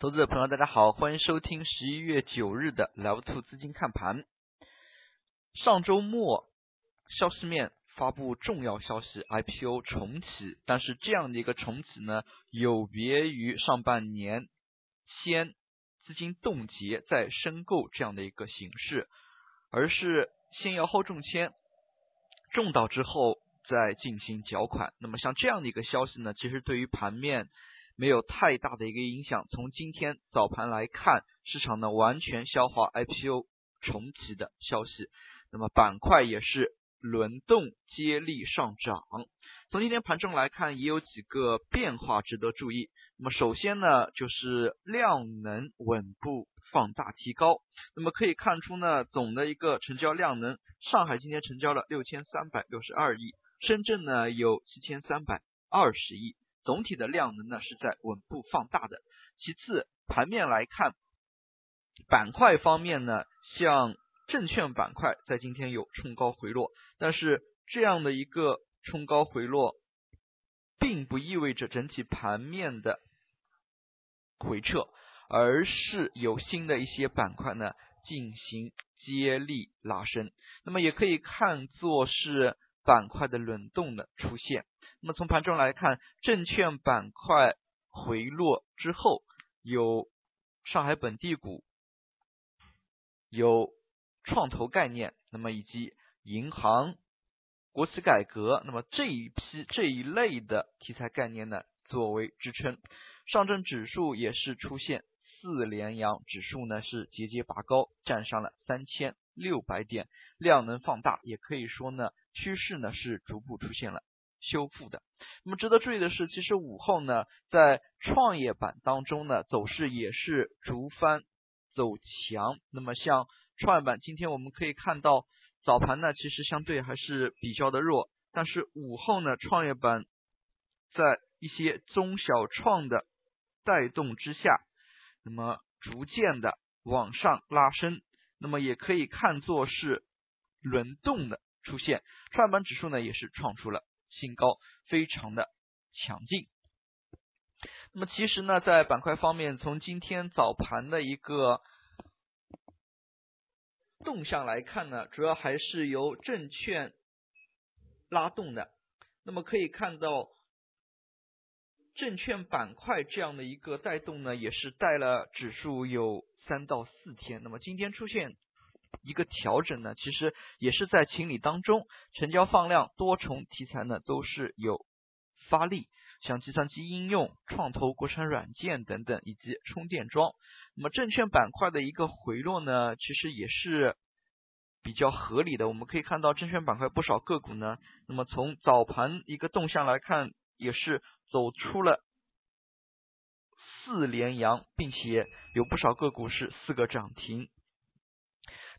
投资者朋友，大家好，欢迎收听十一月九日的 Live Two 资金看盘。上周末，消息面发布重要消息，IPO 重启，但是这样的一个重启呢，有别于上半年先资金冻结再申购这样的一个形式，而是先摇号中签，中到之后再进行缴款。那么像这样的一个消息呢，其实对于盘面。没有太大的一个影响。从今天早盘来看，市场呢完全消化 IPO 重启的消息，那么板块也是轮动接力上涨。从今天盘中来看，也有几个变化值得注意。那么首先呢，就是量能稳步放大提高。那么可以看出呢，总的一个成交量能，上海今天成交了六千三百六十二亿，深圳呢有七千三百二十亿。总体的量能呢是在稳步放大的。其次，盘面来看，板块方面呢，像证券板块在今天有冲高回落，但是这样的一个冲高回落，并不意味着整体盘面的回撤，而是有新的一些板块呢进行接力拉升，那么也可以看作是板块的轮动的出现。那么从盘中来看，证券板块回落之后，有上海本地股，有创投概念，那么以及银行、国企改革，那么这一批这一类的题材概念呢，作为支撑，上证指数也是出现四连阳，指数呢是节节拔高，站上了三千六百点，量能放大，也可以说呢，趋势呢是逐步出现了。修复的。那么值得注意的是，其实午后呢，在创业板当中呢，走势也是逐番走强。那么像创业板，今天我们可以看到早盘呢，其实相对还是比较的弱，但是午后呢，创业板在一些中小创的带动之下，那么逐渐的往上拉升。那么也可以看作是轮动的出现。创业板指数呢，也是创出了。新高非常的强劲。那么其实呢，在板块方面，从今天早盘的一个动向来看呢，主要还是由证券拉动的。那么可以看到，证券板块这样的一个带动呢，也是带了指数有三到四天。那么今天出现。一个调整呢，其实也是在情理当中，成交放量、多重题材呢都是有发力，像计算机应用、创投、国产软件等等，以及充电桩。那么证券板块的一个回落呢，其实也是比较合理的。我们可以看到证券板块不少个股呢，那么从早盘一个动向来看，也是走出了四连阳，并且有不少个股是四个涨停。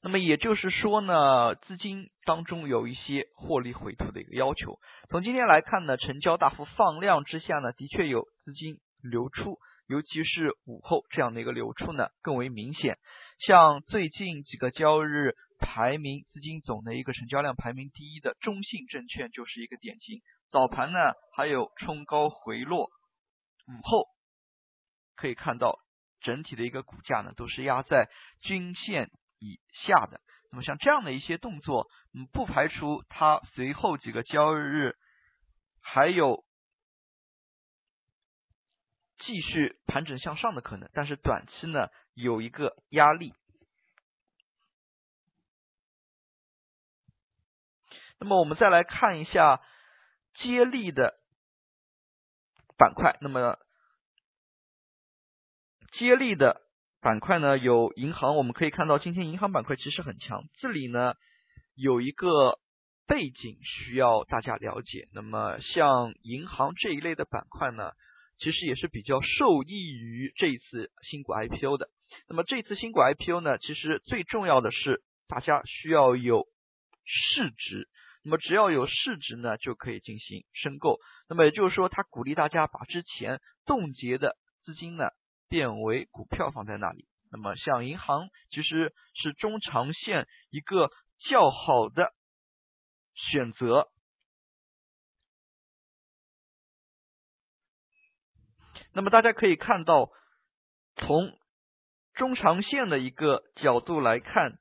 那么也就是说呢，资金当中有一些获利回吐的一个要求。从今天来看呢，成交大幅放量之下呢，的确有资金流出，尤其是午后这样的一个流出呢更为明显。像最近几个交易日排名资金总的一个成交量排名第一的中信证券就是一个典型。早盘呢还有冲高回落，午后可以看到整体的一个股价呢都是压在均线。以下的，那么像这样的一些动作，嗯，不排除它随后几个交易日还有继续盘整向上的可能，但是短期呢有一个压力。那么我们再来看一下接力的板块，那么接力的。板块呢有银行，我们可以看到今天银行板块其实很强。这里呢有一个背景需要大家了解。那么像银行这一类的板块呢，其实也是比较受益于这一次新股 IPO 的。那么这次新股 IPO 呢，其实最重要的是大家需要有市值。那么只要有市值呢，就可以进行申购。那么也就是说，它鼓励大家把之前冻结的资金呢。变为股票放在那里，那么像银行其实是中长线一个较好的选择。那么大家可以看到，从中长线的一个角度来看，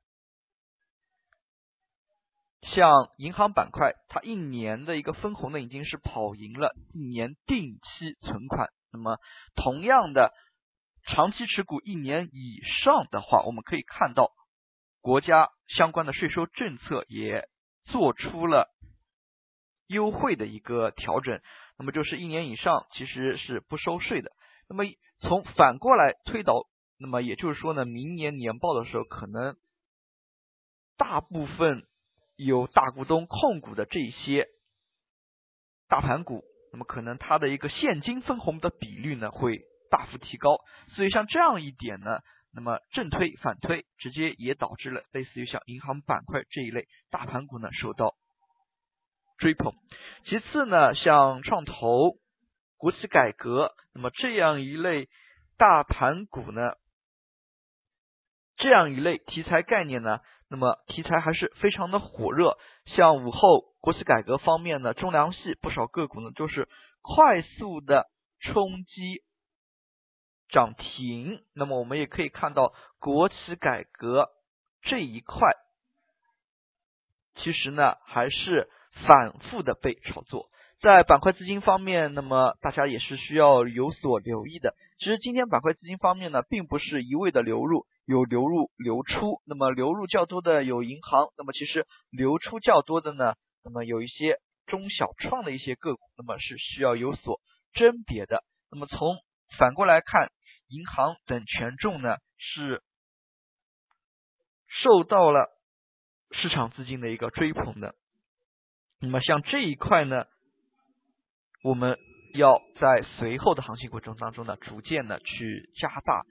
像银行板块，它一年的一个分红呢，已经是跑赢了一年定期存款。那么，同样的，长期持股一年以上的话，我们可以看到，国家相关的税收政策也做出了优惠的一个调整。那么，就是一年以上其实是不收税的。那么，从反过来推导，那么也就是说呢，明年年报的时候，可能大部分有大股东控股的这些大盘股。那么可能它的一个现金分红的比率呢会大幅提高，所以像这样一点呢，那么正推反推，直接也导致了类似于像银行板块这一类大盘股呢受到追捧。其次呢，像创投、国企改革，那么这样一类大盘股呢，这样一类题材概念呢，那么题材还是非常的火热，像午后。国企改革方面呢，中粮系不少个股呢，就是快速的冲击涨停。那么我们也可以看到，国企改革这一块，其实呢还是反复的被炒作。在板块资金方面，那么大家也是需要有所留意的。其实今天板块资金方面呢，并不是一味的流入，有流入流出。那么流入较多的有银行，那么其实流出较多的呢？那么有一些中小创的一些个股，那么是需要有所甄别的。那么从反过来看，银行等权重呢是受到了市场资金的一个追捧的。那么像这一块呢，我们要在随后的行情过程当中呢，逐渐的去加大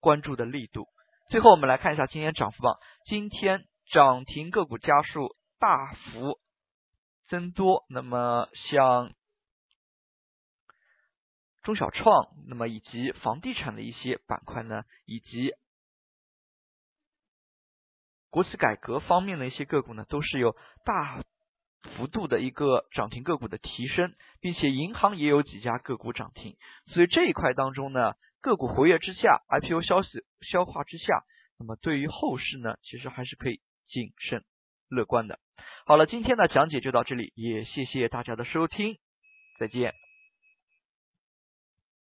关注的力度。最后我们来看一下今天涨幅榜，今天涨停个股家数大幅。增多，那么像中小创，那么以及房地产的一些板块呢，以及国企改革方面的一些个股呢，都是有大幅度的一个涨停个股的提升，并且银行也有几家个股涨停，所以这一块当中呢，个股活跃之下，IPO 消息消化之下，那么对于后市呢，其实还是可以谨慎乐观的。好了，今天的讲解就到这里，也谢谢大家的收听，再见。